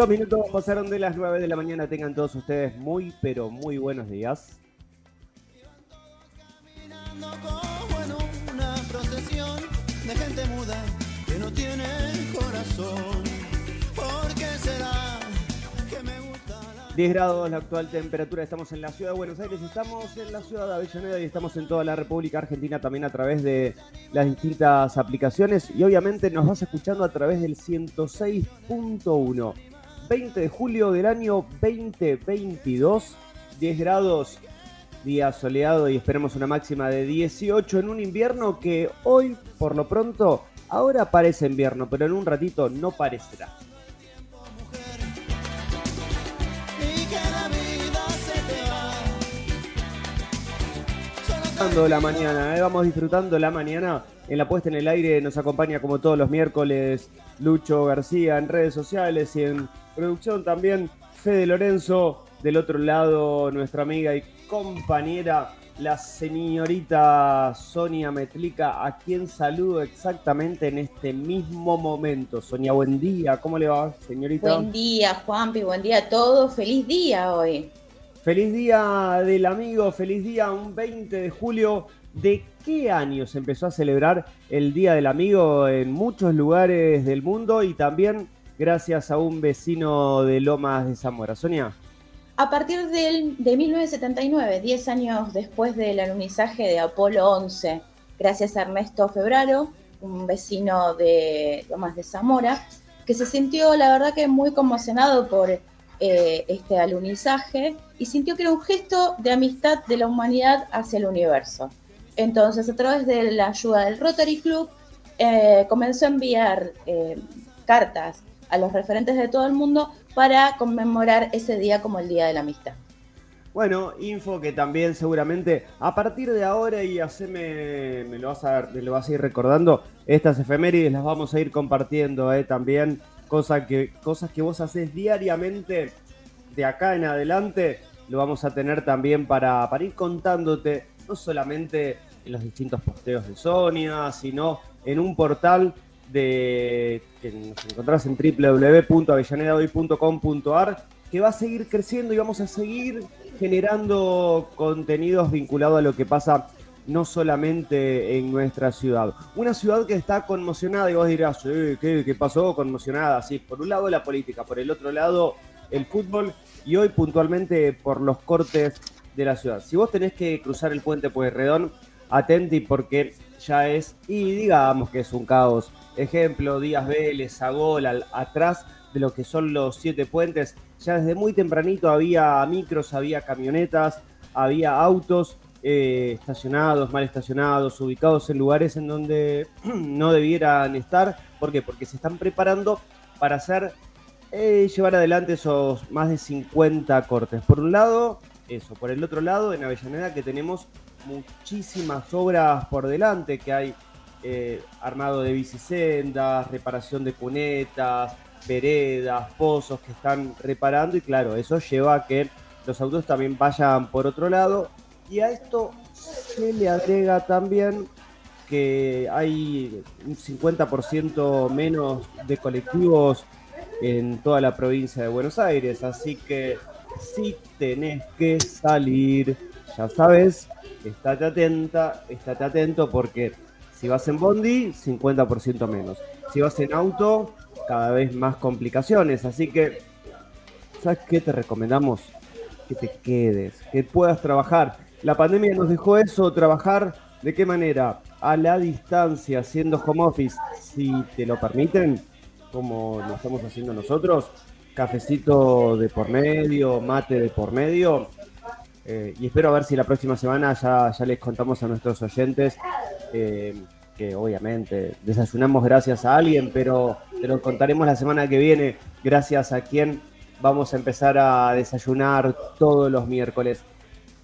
Dos minutos pasaron de las 9 de la mañana. Tengan todos ustedes muy, pero muy buenos días. Bueno, una procesión de gente muda que no tiene corazón. ¿Por qué será que me gusta la 10 grados la actual temperatura. Estamos en la ciudad de Buenos Aires, estamos en la ciudad de Avellaneda y estamos en toda la República Argentina también a través de las distintas aplicaciones. Y obviamente nos vas escuchando a través del 106.1. 20 de julio del año 2022, 10 grados, día soleado y esperemos una máxima de 18 en un invierno que hoy, por lo pronto, ahora parece invierno, pero en un ratito no parecerá. La mañana, ¿eh? vamos disfrutando la mañana. En la puesta en el aire nos acompaña como todos los miércoles Lucho García en redes sociales y en producción también Fede Lorenzo. Del otro lado nuestra amiga y compañera la señorita Sonia Metlica, a quien saludo exactamente en este mismo momento. Sonia, buen día, ¿cómo le va, señorita? Buen día, Juanpi, buen día a todos. Feliz día hoy. Feliz día del amigo, feliz día, un 20 de julio. ¿De qué año se empezó a celebrar el Día del Amigo en muchos lugares del mundo y también gracias a un vecino de Lomas de Zamora? Sonia. A partir del- de 1979, 10 años después del alunizaje de Apolo 11, gracias a Ernesto Febraro, un vecino de Lomas de Zamora, que se sintió, la verdad, que muy conmocionado por eh, este alunizaje y sintió que era un gesto de amistad de la humanidad hacia el universo. Entonces, a través de la ayuda del Rotary Club, eh, comenzó a enviar eh, cartas a los referentes de todo el mundo para conmemorar ese día como el Día de la Amistad. Bueno, info que también seguramente a partir de ahora y haceme, me lo vas a, lo vas a ir recordando, estas efemérides las vamos a ir compartiendo eh, también, cosas que, cosas que vos haces diariamente de acá en adelante, lo vamos a tener también para, para ir contándote, no solamente en los distintos posteos de Sonia, sino en un portal de que nos encontrás en www.avellanedahoy.com.ar que va a seguir creciendo y vamos a seguir generando contenidos vinculados a lo que pasa no solamente en nuestra ciudad. Una ciudad que está conmocionada y vos dirás, "Eh, ¿qué, pasó? Conmocionada. Sí, por un lado la política, por el otro lado el fútbol y hoy puntualmente por los cortes de la ciudad. Si vos tenés que cruzar el puente Pueyrredón, atenti porque ya es, y digamos que es un caos. Ejemplo, Díaz Vélez, Sagol, al- atrás de lo que son los siete puentes. Ya desde muy tempranito había micros, había camionetas, había autos eh, estacionados, mal estacionados, ubicados en lugares en donde no debieran estar. ¿Por qué? Porque se están preparando para hacer, eh, llevar adelante esos más de 50 cortes. Por un lado, eso. Por el otro lado, en Avellaneda que tenemos muchísimas obras por delante, que hay eh, armado de bicisendas, reparación de cunetas, veredas, pozos que están reparando y claro, eso lleva a que los autos también vayan por otro lado y a esto se le agrega también que hay un 50% menos de colectivos en toda la provincia de Buenos Aires, así que si tenés que salir, ya sabes, estate atenta, estate atento porque si vas en bondi, 50% menos. Si vas en auto, cada vez más complicaciones. Así que, ¿sabes qué te recomendamos? Que te quedes, que puedas trabajar. La pandemia nos dejó eso, trabajar de qué manera? A la distancia, haciendo home office, si te lo permiten, como lo estamos haciendo nosotros, cafecito de por medio, mate de por medio. Eh, y espero a ver si la próxima semana ya, ya les contamos a nuestros oyentes eh, que obviamente desayunamos gracias a alguien, pero te lo contaremos la semana que viene gracias a quien vamos a empezar a desayunar todos los miércoles.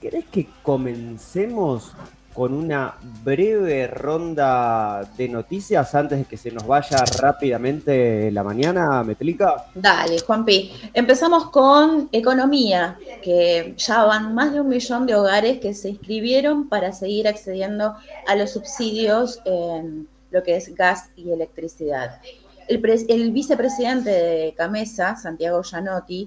¿Querés que comencemos con una breve ronda de noticias antes de que se nos vaya rápidamente la mañana, Metlica? Dale, Juanpi. Empezamos con economía, que ya van más de un millón de hogares que se inscribieron para seguir accediendo a los subsidios en lo que es gas y electricidad. El, vicepresidente de Camesa, Santiago Gianotti,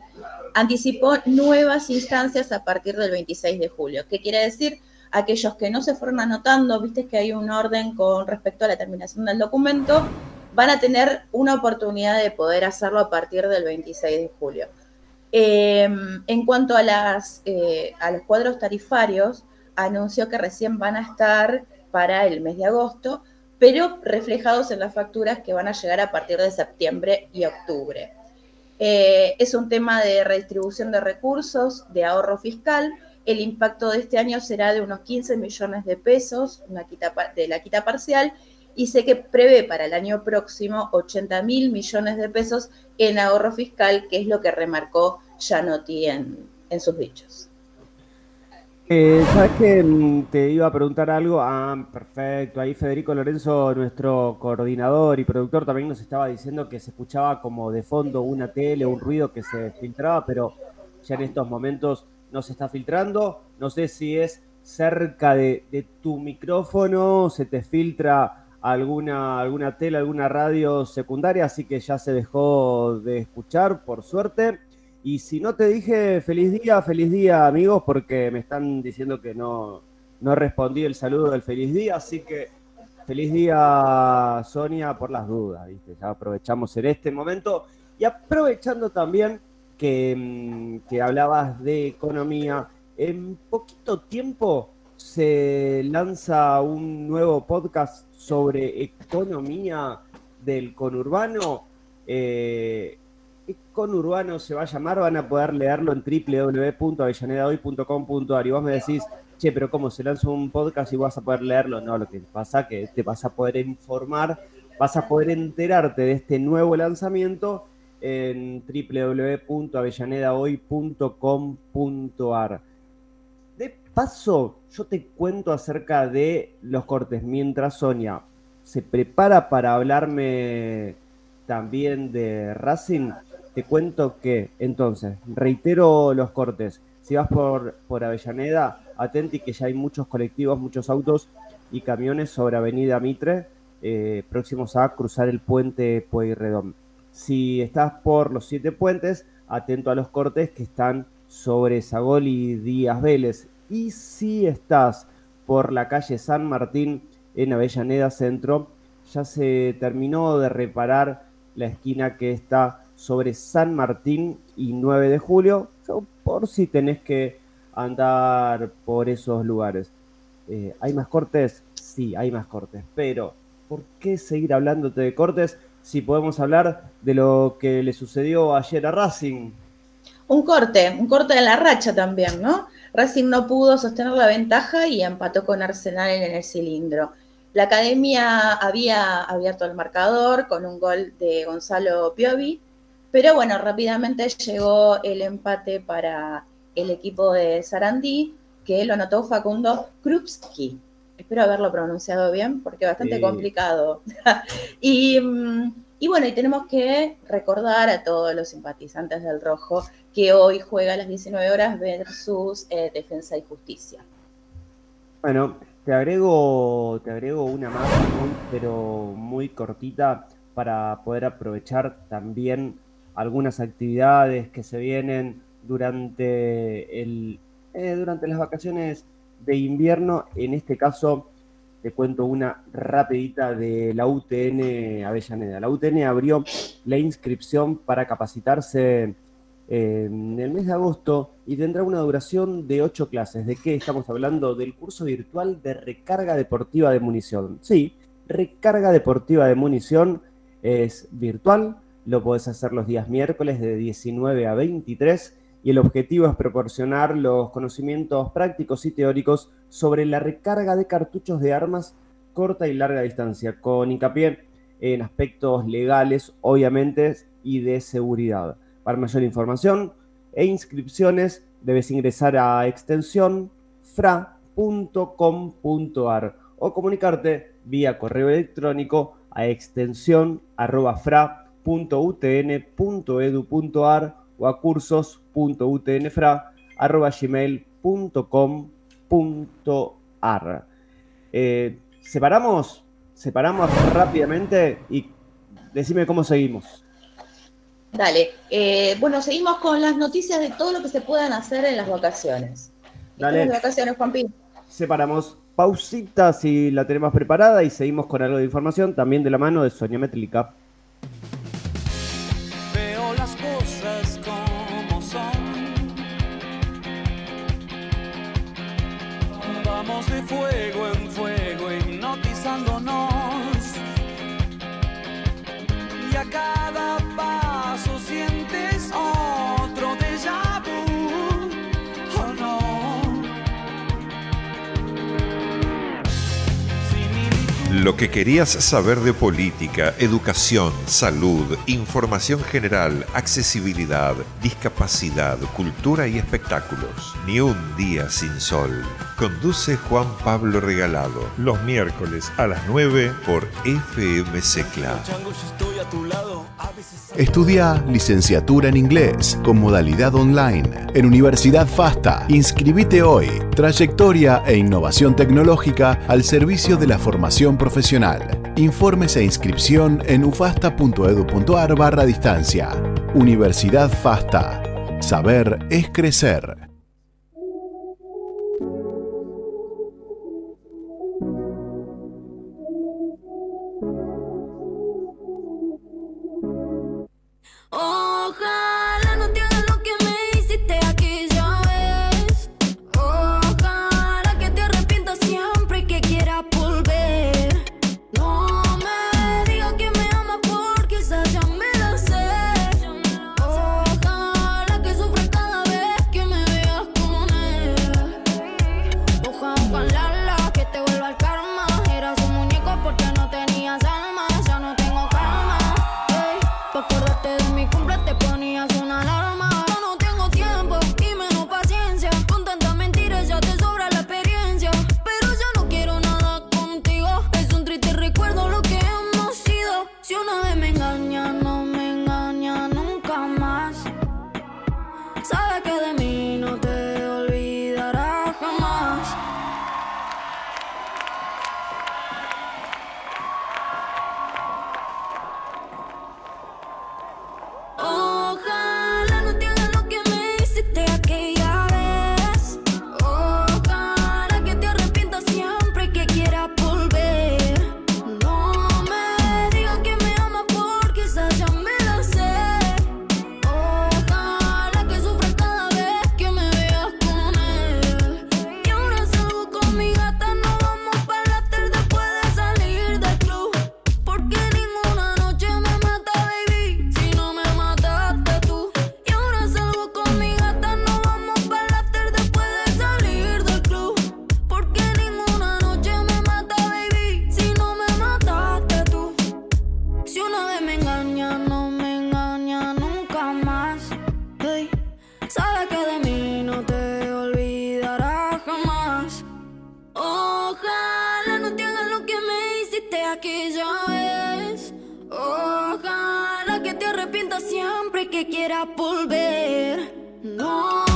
anticipó nuevas instancias a partir del 26 de julio. ¿Qué quiere decir? Aquellos que no se fueron anotando, viste que hay un orden con respecto a la terminación del documento, van a tener una oportunidad de poder hacerlo a partir del 26 de julio. Eh, en cuanto eh, a los cuadros tarifarios, anunció que recién van a estar para el mes de agosto, pero reflejados en las facturas que van a llegar a partir de septiembre y octubre. Eh, es un tema de redistribución de recursos, de ahorro fiscal. El impacto de este año será de unos 15 millones de pesos una quita, de la quita parcial y sé que prevé para el año próximo 80 mil millones de pesos en ahorro fiscal, que es lo que remarcó Gianotti en, en sus dichos. Eh, ¿Sabes que mm, te iba a preguntar algo? Ah, perfecto. Ahí Federico Lorenzo, nuestro coordinador y productor, también nos estaba diciendo que se escuchaba como de fondo una tele, un ruido que se filtraba, pero ya en estos momentos no se está filtrando. No sé si es cerca de, de tu micrófono, se te filtra alguna, alguna tele, alguna radio secundaria, así que ya se dejó de escuchar, por suerte. Y si no te dije feliz día, feliz día amigos, porque me están diciendo que no, no respondí el saludo del feliz día, así que feliz día Sonia por las dudas, ya aprovechamos en este momento y aprovechando también que, mm, que hablabas de economía, en poquito tiempo se lanza un nuevo podcast sobre economía del conurbano. Eh, conurbano se va a llamar, van a poder leerlo en www.avellanedahoy.com.ar y vos me decís, che, pero ¿cómo se lanza un podcast y vas a poder leerlo? No, lo que pasa es que te vas a poder informar, vas a poder enterarte de este nuevo lanzamiento en www.avellanedahoy.com.ar. De paso, yo te cuento acerca de los cortes mientras Sonia se prepara para hablarme también de Racing. Te cuento que, entonces, reitero los cortes. Si vas por, por Avellaneda, atenti que ya hay muchos colectivos, muchos autos y camiones sobre Avenida Mitre, eh, próximos a cruzar el puente Pueyrredón. Si estás por los siete puentes, atento a los cortes que están sobre Sagol y Díaz Vélez. Y si estás por la calle San Martín en Avellaneda Centro, ya se terminó de reparar la esquina que está sobre San Martín y 9 de julio, por si tenés que andar por esos lugares. Eh, ¿Hay más cortes? Sí, hay más cortes, pero ¿por qué seguir hablándote de cortes si podemos hablar de lo que le sucedió ayer a Racing? Un corte, un corte de la racha también, ¿no? Racing no pudo sostener la ventaja y empató con Arsenal en el cilindro. La academia había abierto el marcador con un gol de Gonzalo Piovi, pero bueno, rápidamente llegó el empate para el equipo de Sarandí, que lo anotó Facundo Krupski. Espero haberlo pronunciado bien porque es bastante complicado. y, y, bueno, y tenemos que recordar a todos los simpatizantes del Rojo que hoy juega a las 19 horas versus eh, Defensa y Justicia. Bueno, te agrego, te agrego una más, pero muy cortita para poder aprovechar también algunas actividades que se vienen durante, el, eh, durante las vacaciones de invierno. En este caso, te cuento una rapidita de la UTN Avellaneda. La UTN abrió la inscripción para capacitarse en el mes de agosto y tendrá una duración de ocho clases. ¿De qué estamos hablando? Del curso virtual de recarga deportiva de munición. Sí, recarga deportiva de munición es virtual, lo podés hacer los días miércoles de 19 a 23 y el objetivo es proporcionar los conocimientos prácticos y teóricos sobre la recarga de cartuchos de armas corta y larga distancia, con hincapié en aspectos legales, obviamente, y de seguridad. Para mayor información e inscripciones debes ingresar a extensión fra.com.ar o comunicarte vía correo electrónico a extensión .utn.edu.ar o a cursos.utnfra.gmail.com.ar eh, ¿Separamos? Separamos rápidamente y decime cómo seguimos. Dale. Eh, bueno, seguimos con las noticias de todo lo que se puedan hacer en las vacaciones. Dale. En las vacaciones, Juanpi? Separamos pausita si la tenemos preparada y seguimos con algo de información también de la mano de Sonia Metlica. fuego en fuego, hipnotizándonos. Lo que querías saber de política, educación, salud, información general, accesibilidad, discapacidad, cultura y espectáculos. Ni un día sin sol. Conduce Juan Pablo Regalado. Los miércoles a las 9 por FM Secla. Estudia licenciatura en inglés con modalidad online en Universidad FASTA. Inscribite hoy. Trayectoria e innovación tecnológica al servicio de la formación profesional Informes e inscripción en ufasta.edu.ar barra distancia. Universidad FASTA. Saber es crecer. que quieras volver. No.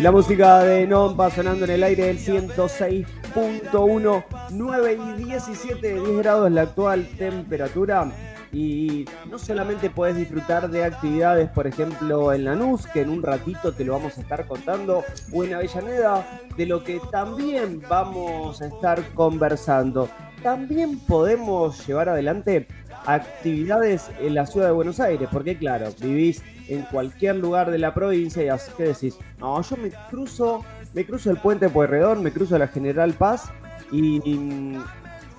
La música de Nompa sonando en el aire del 106.1, 9 y 17, 10 grados la actual temperatura. Y no solamente podés disfrutar de actividades, por ejemplo, en Lanús, que en un ratito te lo vamos a estar contando, o en Avellaneda, de lo que también vamos a estar conversando. También podemos llevar adelante actividades en la ciudad de Buenos Aires, porque claro, vivís en cualquier lugar de la provincia y así que decís, no, yo me cruzo, me cruzo el puente Pueyrredón, me cruzo la General Paz y,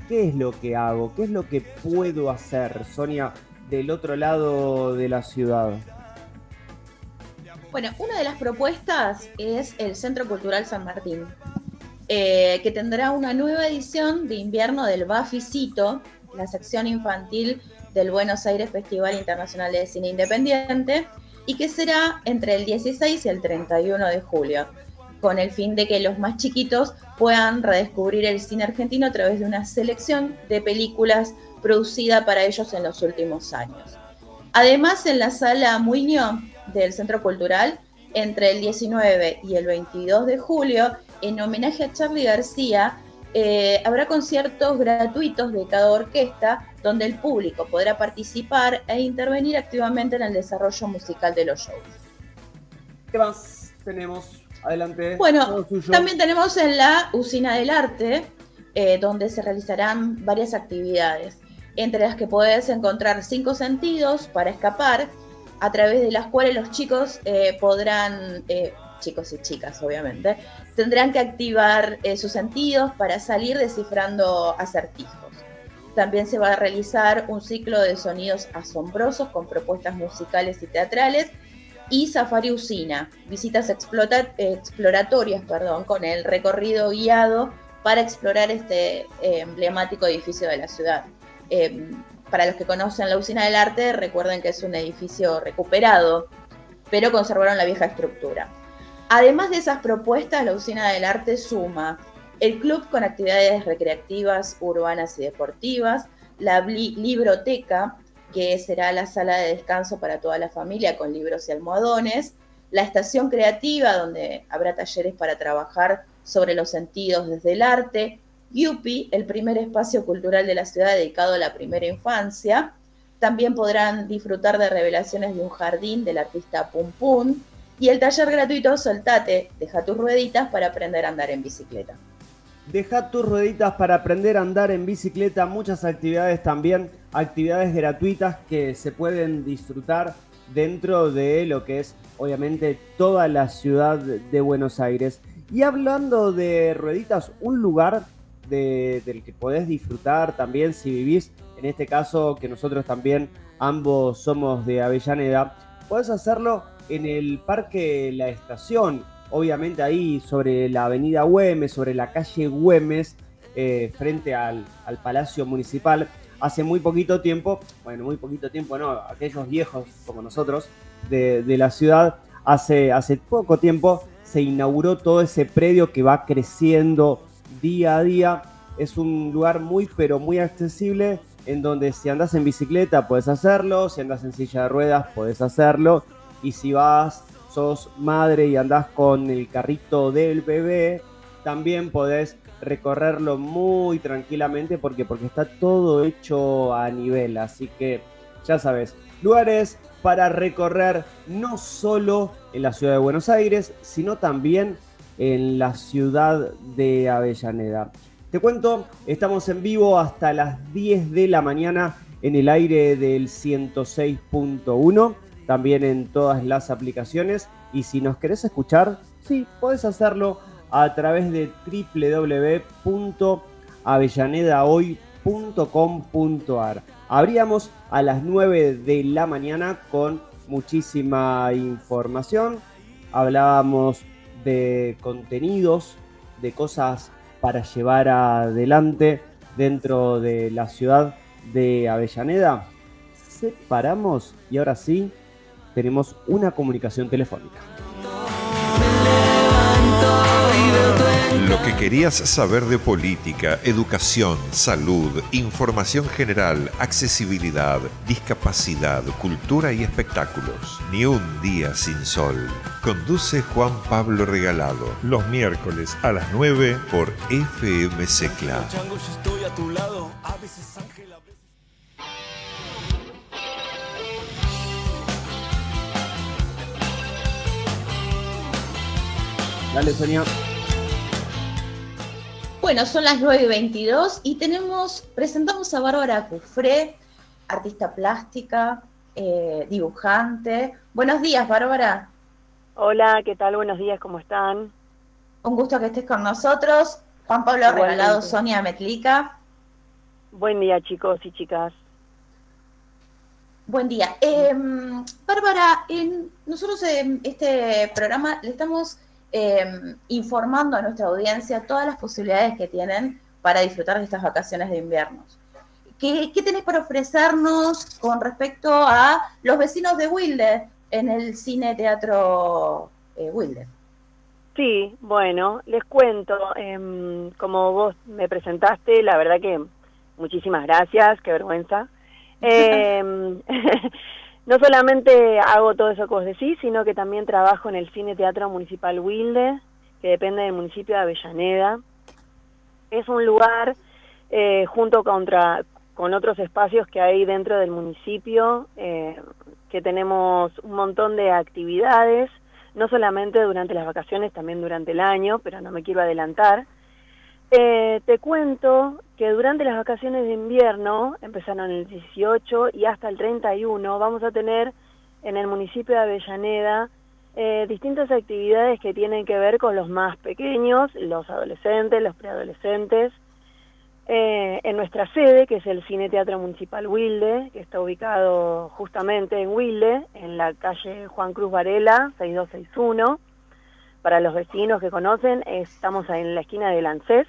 ¿qué es lo que hago? ¿Qué es lo que puedo hacer, Sonia, del otro lado de la ciudad? Bueno, una de las propuestas es el Centro Cultural San Martín, eh, que tendrá una nueva edición de invierno del Baficito, la sección infantil del Buenos Aires Festival Internacional de Cine Independiente, y que será entre el 16 y el 31 de julio, con el fin de que los más chiquitos puedan redescubrir el cine argentino a través de una selección de películas producida para ellos en los últimos años. Además, en la sala Muñoz del Centro Cultural, entre el 19 y el 22 de julio, en homenaje a Charlie García, eh, habrá conciertos gratuitos de cada orquesta donde el público podrá participar e intervenir activamente en el desarrollo musical de los shows. ¿Qué más tenemos? Adelante. Bueno, también tenemos en la Usina del Arte, eh, donde se realizarán varias actividades, entre las que podés encontrar cinco sentidos para escapar, a través de las cuales los chicos eh, podrán, eh, chicos y chicas obviamente, tendrán que activar eh, sus sentidos para salir descifrando acertijos. También se va a realizar un ciclo de sonidos asombrosos con propuestas musicales y teatrales y Safari Usina, visitas explota- exploratorias perdón, con el recorrido guiado para explorar este eh, emblemático edificio de la ciudad. Eh, para los que conocen la Usina del Arte, recuerden que es un edificio recuperado, pero conservaron la vieja estructura. Además de esas propuestas, la Usina del Arte suma el club con actividades recreativas, urbanas y deportivas, la libroteca, que será la sala de descanso para toda la familia con libros y almohadones, la estación creativa, donde habrá talleres para trabajar sobre los sentidos desde el arte, Yupi, el primer espacio cultural de la ciudad dedicado a la primera infancia. También podrán disfrutar de revelaciones de un jardín del artista Pum Pum y el taller gratuito Soltate, deja tus rueditas para aprender a andar en bicicleta. Deja tus rueditas para aprender a andar en bicicleta, muchas actividades también, actividades gratuitas que se pueden disfrutar dentro de lo que es obviamente toda la ciudad de Buenos Aires. Y hablando de rueditas, un lugar de- del que podés disfrutar también si vivís, en este caso que nosotros también ambos somos de Avellaneda, podés hacerlo en el Parque La Estación, obviamente ahí sobre la avenida Güemes, sobre la calle Güemes, eh, frente al, al Palacio Municipal. Hace muy poquito tiempo, bueno, muy poquito tiempo no, aquellos viejos como nosotros de, de la ciudad, hace, hace poco tiempo se inauguró todo ese predio que va creciendo día a día. Es un lugar muy, pero muy accesible en donde si andas en bicicleta puedes hacerlo, si andas en silla de ruedas puedes hacerlo y si vas, sos madre y andás con el carrito del bebé, también podés recorrerlo muy tranquilamente porque, porque está todo hecho a nivel, así que ya sabes, lugares para recorrer no solo en la ciudad de Buenos Aires, sino también en la ciudad de Avellaneda. Te cuento, estamos en vivo hasta las 10 de la mañana en el aire del 106.1, también en todas las aplicaciones. Y si nos querés escuchar, sí, podés hacerlo a través de www.avellanedahoy.com.ar. Abríamos a las 9 de la mañana con muchísima información. Hablábamos de contenidos, de cosas para llevar adelante dentro de la ciudad de Avellaneda. Separamos y ahora sí tenemos una comunicación telefónica. Lo que querías saber de política, educación, salud, información general, accesibilidad, discapacidad, cultura y espectáculos. Ni un día sin sol. Conduce Juan Pablo Regalado. Los miércoles a las 9 por FM Secla. Dale, Sonia. Bueno, son las 9 y 22 y tenemos, presentamos a Bárbara Cufré, artista plástica, eh, dibujante. Buenos días, Bárbara. Hola, ¿qué tal? Buenos días, ¿cómo están? Un gusto que estés con nosotros. Juan Pablo. Regalado, Sonia Metlica. Buen día, chicos y chicas. Buen día. Eh, Bárbara, en- nosotros en este programa le estamos eh, informando a nuestra audiencia todas las posibilidades que tienen para disfrutar de estas vacaciones de invierno. ¿Qué, qué tenés para ofrecernos con respecto a los vecinos de Wilde en el cine teatro eh, Wilde? Sí, bueno, les cuento, em, como vos me presentaste, la verdad que muchísimas gracias, qué vergüenza. No solamente hago todo eso que vos decís, sino que también trabajo en el Cine Teatro Municipal Wilde, que depende del municipio de Avellaneda. Es un lugar, eh, junto con otros espacios que hay dentro del municipio, eh, que tenemos un montón de actividades, no solamente durante las vacaciones, también durante el año, pero no me quiero adelantar. Eh, te cuento que durante las vacaciones de invierno, empezaron el 18 y hasta el 31, vamos a tener en el municipio de Avellaneda eh, distintas actividades que tienen que ver con los más pequeños, los adolescentes, los preadolescentes, eh, en nuestra sede, que es el Cine Teatro Municipal Wilde, que está ubicado justamente en Wilde, en la calle Juan Cruz Varela, 6261. Para los vecinos que conocen, estamos en la esquina de Lancés.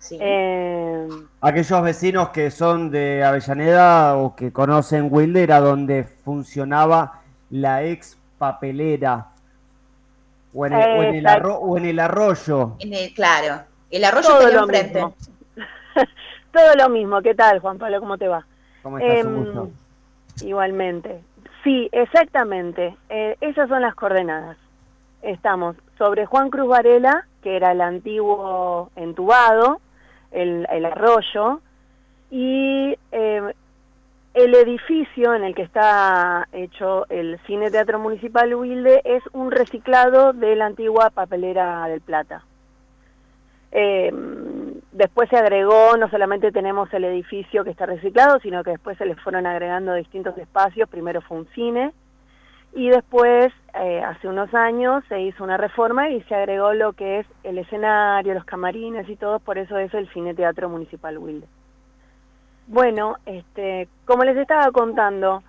Sí. Eh, Aquellos vecinos que son de Avellaneda o que conocen Wilde era donde funcionaba la ex papelera. O en el, o en el Exacto. arro- o en el arroyo. En el- claro, el arroyo todo lo enfrente. mismo. todo lo mismo. ¿Qué tal, Juan Pablo? ¿Cómo te va? ¿Cómo estás? Em. Igualmente. Sí, exactamente. Eh, esas son las coordenadas. Estamos sobre Juan Cruz Varela, que era el antiguo entubado, el, el arroyo, y eh, el edificio en el que está hecho el Cine Teatro Municipal Wilde es un reciclado de la antigua papelera del Plata. Eh, después se agregó, no solamente tenemos el edificio que está reciclado, sino que después se le fueron agregando distintos espacios. Primero fue un cine y después, eh, hace unos años, se hizo una reforma y se agregó lo que es el escenario, los camarines y todo, por eso es el Cine Teatro Municipal Wilde. Bueno, este, como les estaba contando,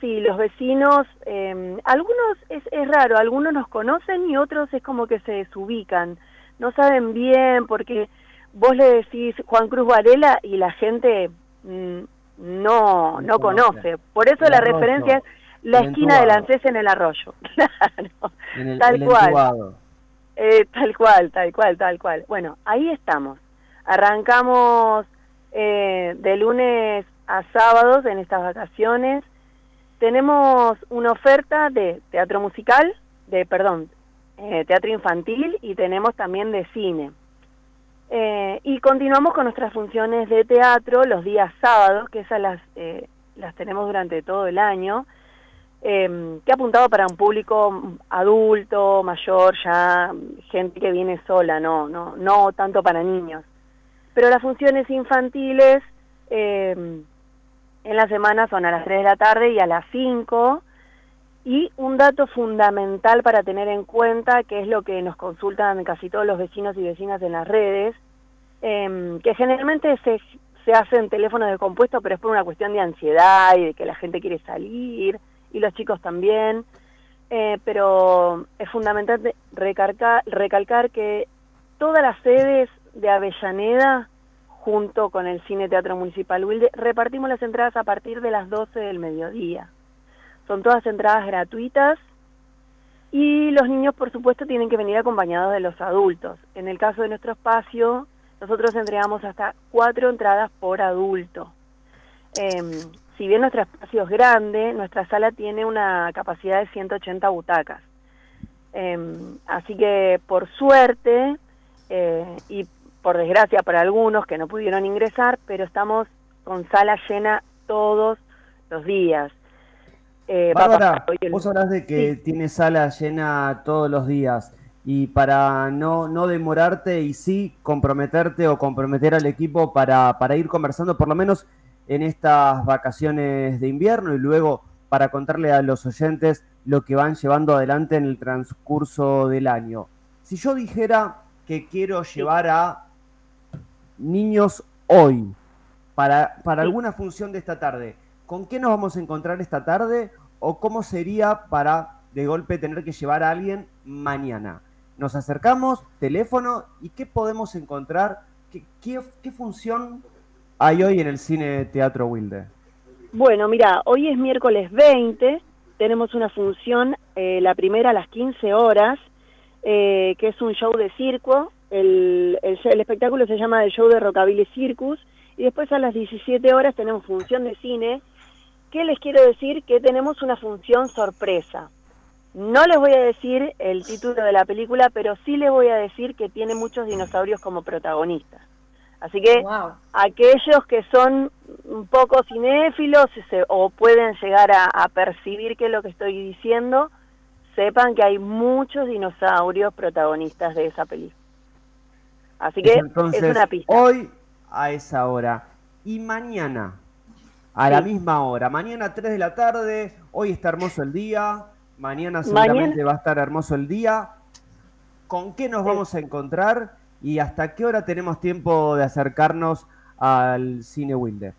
sí, los vecinos, eh, algunos es, es raro, algunos nos conocen y otros es como que se desubican, no saben bien porque vos le decís Juan Cruz Varela y la gente mm, no, no conoce. Por eso la referencia es la el esquina del entubado. ANSES en el arroyo. Claro. En el, tal el cual. Eh, tal cual, tal cual, tal cual. Bueno, ahí estamos. Arrancamos eh, de lunes a sábados en estas vacaciones. Tenemos una oferta de teatro musical, de, perdón, eh, teatro infantil y tenemos también de cine. Eh, y continuamos con nuestras funciones de teatro los días sábados, que esas las, eh, las tenemos durante todo el año eh, que ha apuntado para un público adulto, mayor, ya gente que viene sola, no, no, no tanto para niños. Pero las funciones infantiles eh, en la semana son a las 3 de la tarde y a las 5. Y un dato fundamental para tener en cuenta, que es lo que nos consultan casi todos los vecinos y vecinas en las redes, eh, que generalmente se, se hace en teléfonos de compuesto, pero es por una cuestión de ansiedad y de que la gente quiere salir, y los chicos también. Eh, pero es fundamental recalcar que todas las sedes de Avellaneda, junto con el Cine Teatro Municipal Wilde, repartimos las entradas a partir de las 12 del mediodía. Son todas entradas gratuitas Y los niños, por supuesto, tienen que venir acompañados de los adultos. En el caso de nuestro espacio, nosotros entregamos hasta cuatro entradas por adulto. Em, si bien nuestro espacio es grande, nuestra sala tiene una capacidad de 180 butacas. Em, así que, por suerte, eh, y por desgracia para algunos que no pudieron ingresar, pero estamos con sala llena todos los días. Eh, Bárbara, el- vos hablas de que tiene sala llena todos los días y para no, no demorarte y sí comprometerte o comprometer al equipo para, para ir conversando por lo menos en estas vacaciones de invierno y luego para contarle a los oyentes lo que van llevando adelante en el transcurso del año. Si yo dijera que quiero llevar a niños hoy para, para alguna función de esta tarde, ¿con qué nos vamos a encontrar esta tarde? ¿O cómo sería para de golpe tener que llevar a alguien mañana? Nos acercamos, teléfono, ¿y qué podemos encontrar? ¿Qué, qué, qué función hay hoy en el cine Teatro Wilde? Bueno, mira, hoy es miércoles 20, tenemos una función, eh, la primera a las 15 horas, eh, que es un show de circo. El, el, espectáculo se llama el show de Rockabilly Circus. Y después a las 17 horas tenemos función de cine. ¿Qué les quiero decir? Que tenemos una función sorpresa. No les voy a decir el título de la película, pero sí les voy a decir que tiene muchos dinosaurios como protagonistas. Así que Wow. aquellos que son un poco cinéfilos se- o pueden llegar a, a percibir qué es lo que estoy diciendo, sepan que hay muchos dinosaurios protagonistas de esa película. Así que Entonces, es una pista. hoy a esa hora y mañana a la misma hora. Mañana 3 de la tarde, hoy está hermoso el día, mañana Mañana- seguramente va a estar hermoso el día. ¿Con qué nos Sí. vamos a encontrar y hasta qué hora tenemos tiempo de acercarnos al cine Wilde?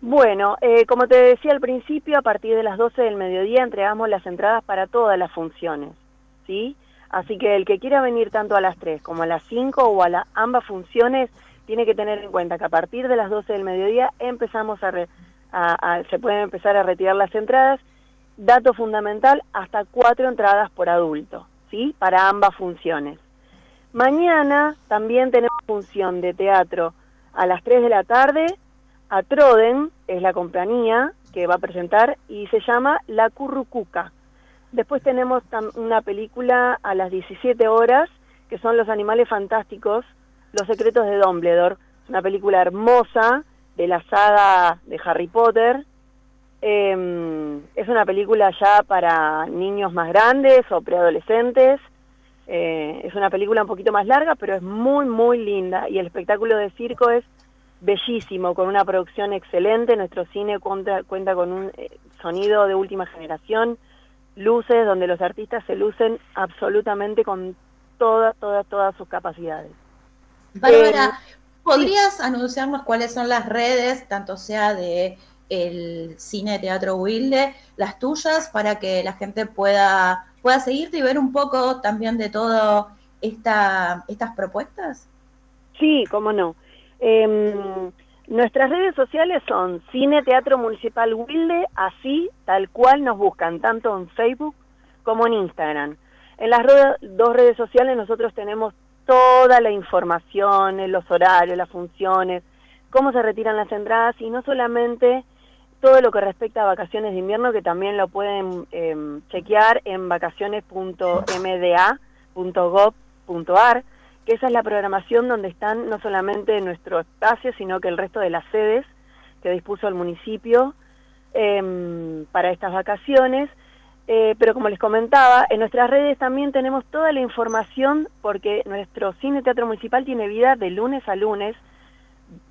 Bueno, eh, como te decía al principio, a partir de las 12 del mediodía entregamos las entradas para todas las funciones, ¿sí? Así que el que quiera venir tanto a las 3 como a las 5 o a la, ambas funciones, tiene que tener en cuenta que a partir de las 12 del mediodía empezamos a, re- a- se pueden empezar a retirar las entradas. Dato fundamental, hasta cuatro entradas por adulto, ¿sí? Para ambas funciones. Mañana también tenemos función de teatro a las 3 de la tarde. A Troden es la compañía que va a presentar y se llama La Currucuca. Después tenemos una película a las 17 horas que son Los Animales Fantásticos, Los Secretos de Dumbledore. Es una película hermosa de la saga de Harry Potter. Eh, es una película ya para niños más grandes o preadolescentes. Eh, es una película un poquito más larga, pero es muy, muy linda. Y el espectáculo de circo es bellísimo, con una producción excelente. Nuestro cine cuenta, cuenta con un eh, sonido de última generación, luces donde los artistas se lucen absolutamente con todas, todas, todas sus capacidades. Bárbara, ¿podrías anunciarnos cuáles son las redes, tanto sea de el cine Teatro Wilde, las tuyas, para que la gente pueda, pueda seguirte y ver un poco también de todo esta, estas propuestas? Sí, cómo no. Em, nuestras redes sociales son Cine Teatro Municipal Wilde, así, tal cual nos buscan, tanto en Facebook como en Instagram. En las dos redes sociales nosotros tenemos toda la información, eh, los horarios, las funciones, cómo se retiran las entradas y no solamente todo lo que respecta a vacaciones de invierno, que también lo pueden em, chequear en vacaciones.mda.gov.ar, que esa es la programación donde están no solamente nuestro espacio, sino que el resto de las sedes que dispuso el municipio em, para estas vacaciones. Eh, pero como les comentaba, en nuestras redes también tenemos toda la información porque nuestro cine teatro municipal tiene vida de lunes a lunes,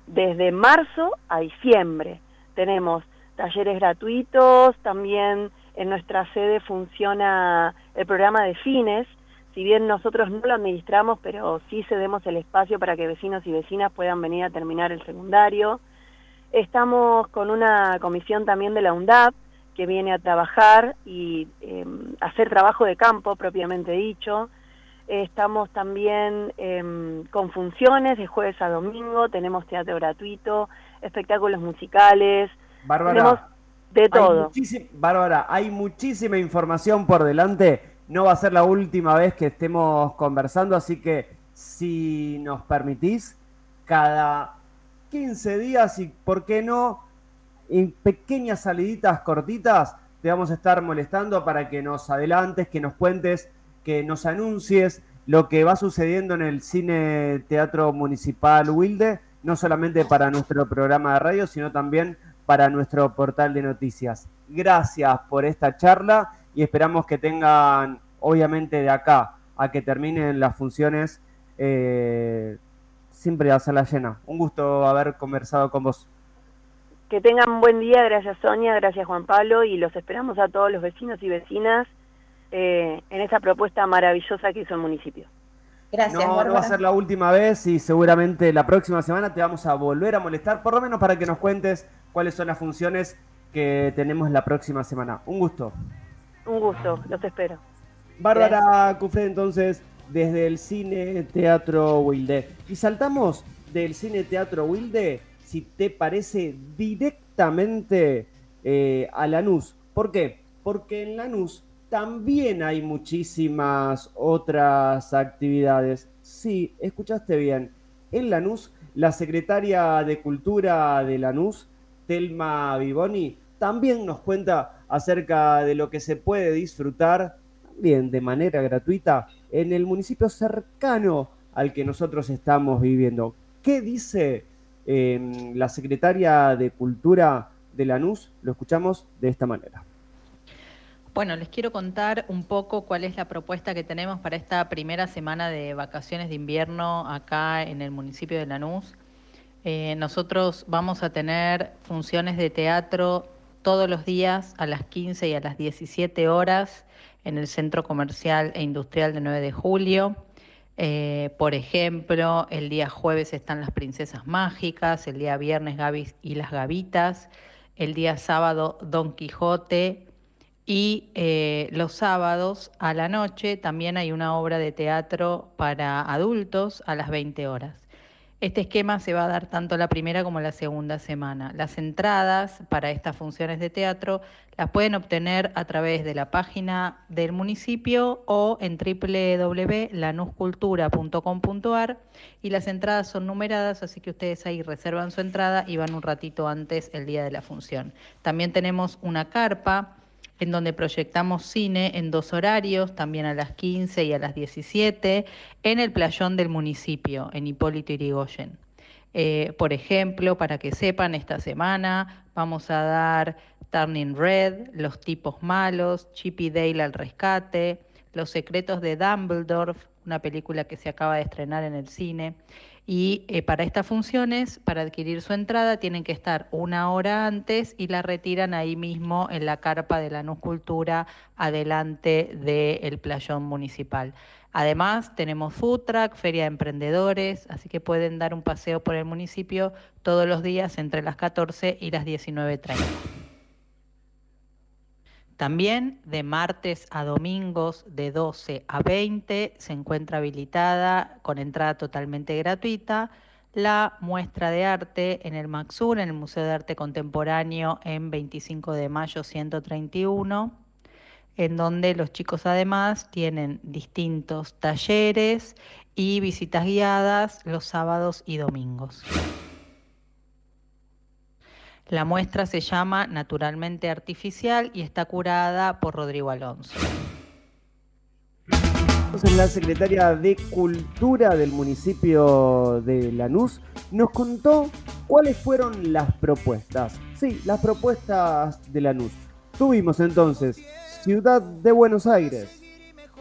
desde marzo a diciembre. Tenemos talleres gratuitos, también en nuestra sede funciona el programa de fines, si bien nosotros no lo administramos, pero sí cedemos el espacio para que vecinos y vecinas puedan venir a terminar el secundario. Estamos con una comisión también de la UNDAP que viene a trabajar y eh, hacer trabajo de campo propiamente dicho. Estamos también eh, con funciones de jueves a domingo, tenemos teatro gratuito, espectáculos musicales, Bárbara, tenemos de hay todo. muchísi- Bárbara, hay muchísima información por delante no va a ser la última vez que estemos conversando, así que si nos permitís, cada 15 días y, ¿por qué no? En pequeñas saliditas cortitas, te vamos a estar molestando para que nos adelantes, que nos cuentes, que nos anuncies lo que va sucediendo en el Cine Teatro Municipal Wilde, no solamente para nuestro programa de radio, sino también para nuestro portal de noticias. Gracias por esta charla y esperamos que tengan, obviamente, de acá a que terminen las funciones, eh, siempre hacerla llena. Un gusto haber conversado con vos. Que tengan buen día, gracias Sonia, gracias Juan Pablo y los esperamos a todos los vecinos y vecinas eh, en esa propuesta maravillosa que hizo el municipio. Gracias, No, no va a ser la última vez y seguramente la próxima semana te vamos a volver a molestar, por lo menos para que nos cuentes cuáles son las funciones que tenemos la próxima semana. Un gusto. Un gusto, los espero. Bárbara Cufré, entonces, desde el Cine Teatro Wilde. Y saltamos del Cine Teatro Wilde, si te parece, directamente eh, a Lanús. ¿Por qué? Porque en Lanús también hay muchísimas otras actividades. Sí, escuchaste bien. En Lanús, la secretaria de Cultura de Lanús, Telma Vivoni, también nos cuenta acerca de lo que se puede disfrutar también de manera gratuita en el municipio cercano al que nosotros estamos viviendo. ¿Qué dice eh, la secretaria de Cultura de Lanús? Lo escuchamos de esta manera. Bueno, les quiero contar un poco cuál es la propuesta que tenemos para esta primera semana de vacaciones de invierno acá en el municipio de Lanús. Eh, nosotros vamos a tener funciones de teatro todos los días a las 15 y a las 17 horas en el Centro Comercial e Industrial de 9 de Julio. Eh, por ejemplo, el día jueves están las Princesas Mágicas, el día viernes Gaby y las Gavitas, el día sábado Don Quijote y eh, los sábados a la noche también hay una obra de teatro para adultos a las 20 horas. Este esquema se va a dar tanto la primera como la segunda semana. Las entradas para estas funciones de teatro las pueden obtener a través de la página del municipio o en www.lanuscultura.com.ar y las entradas son numeradas, así que ustedes ahí reservan su entrada y van un ratito antes el día de la función. También tenemos una carpa en donde proyectamos cine en dos horarios, también a las 15 y a las 17, en el playón del municipio, en Hipólito Yrigoyen. Eh, por ejemplo, para que sepan, esta semana vamos a dar Turning Red, Los tipos malos, Chip y Dale al rescate, Los secretos de Dumbledore, una película que se acaba de estrenar en el cine. Y eh, para estas funciones, para adquirir su entrada, tienen que estar una hora antes y la retiran ahí mismo en la carpa de Lanús Cultura, adelante del playón municipal. Además, tenemos food feria de emprendedores, así que pueden dar un paseo por el municipio todos los días entre las 14 y las 19.30. También de martes a domingos de 12 a 20 se encuentra habilitada con entrada totalmente gratuita la muestra de arte en el Maxur, en el Museo de Arte Contemporáneo en 25 de mayo 131, en donde los chicos además tienen distintos talleres y visitas guiadas los sábados y domingos. La muestra se llama Naturalmente Artificial y está curada por Rodrigo Alonso. Entonces la secretaria de Cultura del municipio de Lanús nos contó cuáles fueron las propuestas. Sí, las propuestas de Lanús. Tuvimos entonces Ciudad de Buenos Aires.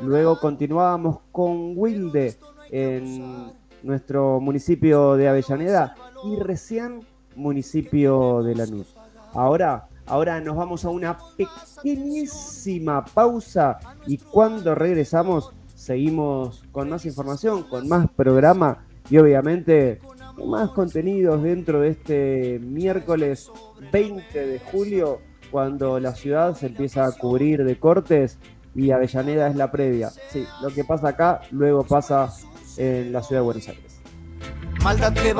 Luego continuábamos con Wilde en nuestro municipio de Avellaneda y recién municipio de Lanús. Ahora, ahora nos vamos a una pequeñísima pausa y cuando regresamos seguimos con más información, con más programa y obviamente más contenidos dentro de este miércoles 20 de julio cuando la ciudad se empieza a cubrir de cortes y Avellaneda es la previa. Sí, lo que pasa acá luego pasa en la ciudad de Buenos Aires. Maldad que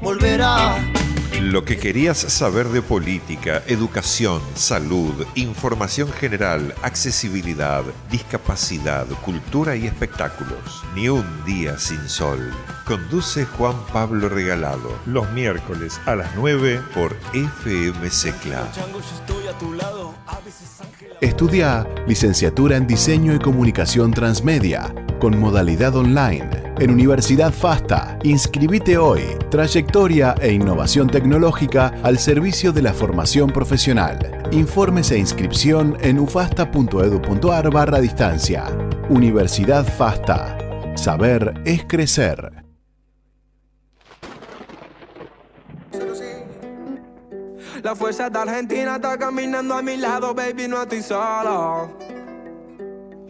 volverá. Lo que querías saber de política, educación, salud, información general, accesibilidad, discapacidad, cultura y espectáculos. Ni un día sin sol. Conduce Juan Pablo Regalado. Los miércoles a las 9 por FM Secla. Estudia licenciatura en Diseño y Comunicación Transmedia con modalidad online en Universidad FASTA. Inscribite hoy. Trayectoria e innovación tecnológica al servicio de la formación profesional. Informes e inscripción en ufasta.edu.ar barra distancia. Universidad FASTA. Saber es crecer. La fuerza de Argentina está caminando a mi lado, baby, no estoy solo.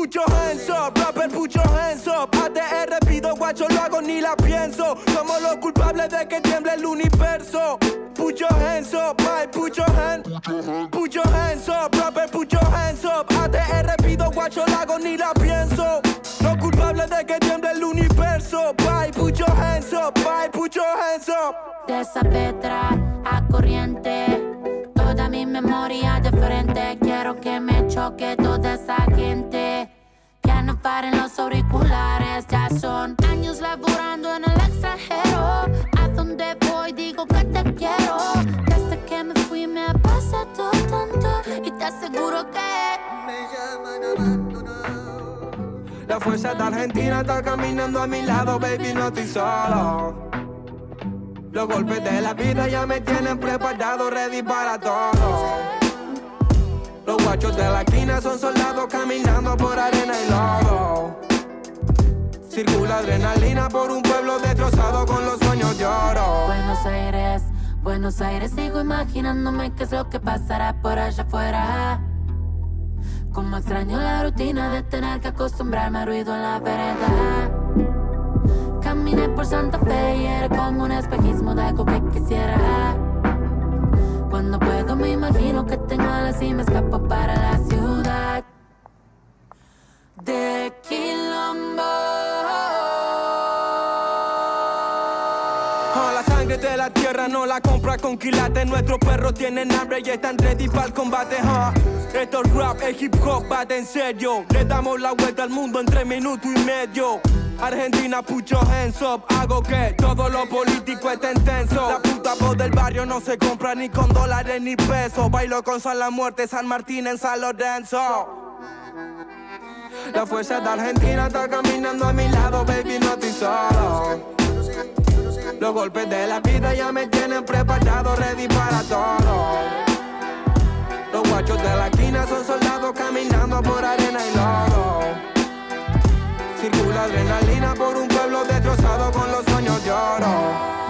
Put your hands up, rapper, put your hands up. ATR pido guacho, lo hago ni la pienso. Somos los culpables de que tiemble el universo. Put your hands up, Mike, put your hands. Put your hands up, rapper, put hands up. ATR pido guacho, lo hago ni la pienso. Los culpables de que tiemble el universo. Bye, put your hands up, bye, put hands up. De esa petra a corriente. Toda mi memoria de frente. Quiero que me choque toda esa gente. Que no paren los auriculares. Ya son años laburando en el extranjero. A donde voy digo que te quiero. Desde que me fui me ha pasado tanto. Y te aseguro que. La fuerza de Argentina está caminando a mi lado, baby, no estoy solo. Los golpes de la vida ya me tienen preparado, ready para todo. Los guachos de la esquina son soldados caminando por arena y lodo. Circula adrenalina por un pueblo destrozado con los sueños de. Buenos Aires, Buenos Aires, sigo imaginándome qué es lo que pasará por allá afuera. Como extraño la rutina de tener que acostumbrarme al ruido en la vereda. Caminé por Santa Fe y era como un espejismo de algo que quisiera. Cuando puedo me imagino que tengo alas y me escapo para la ciudad. De Quilombo. La sangre de la tierra no la compra con quilates. Nuestros perros tienen hambre y están ready para el combate. huh. Esto es rap, el hip hop va de en serio. Le damos la vuelta al mundo en tres minutos y medio. Argentina, put your hands. Hago que todo lo político esté intenso. La puta voz del barrio no se compra ni con dólares ni pesos. Bailo con San La Muerte, San Martín en San Lorenzo. La fuerza de Argentina está caminando a mi lado, baby, no estoy solo. Los golpes de la vida ya me tienen preparado, ready para todo. Los guachos de la esquina son soldados caminando por arena y lodo. Circula adrenalina por un pueblo destrozado con los sueños de oro.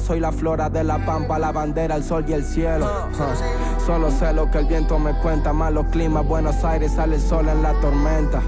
Soy la flora de la pampa, la bandera, el sol y el cielo. Huh. Solo sé lo que el viento me cuenta, malos climas, Buenos Aires sale el sol en la tormenta.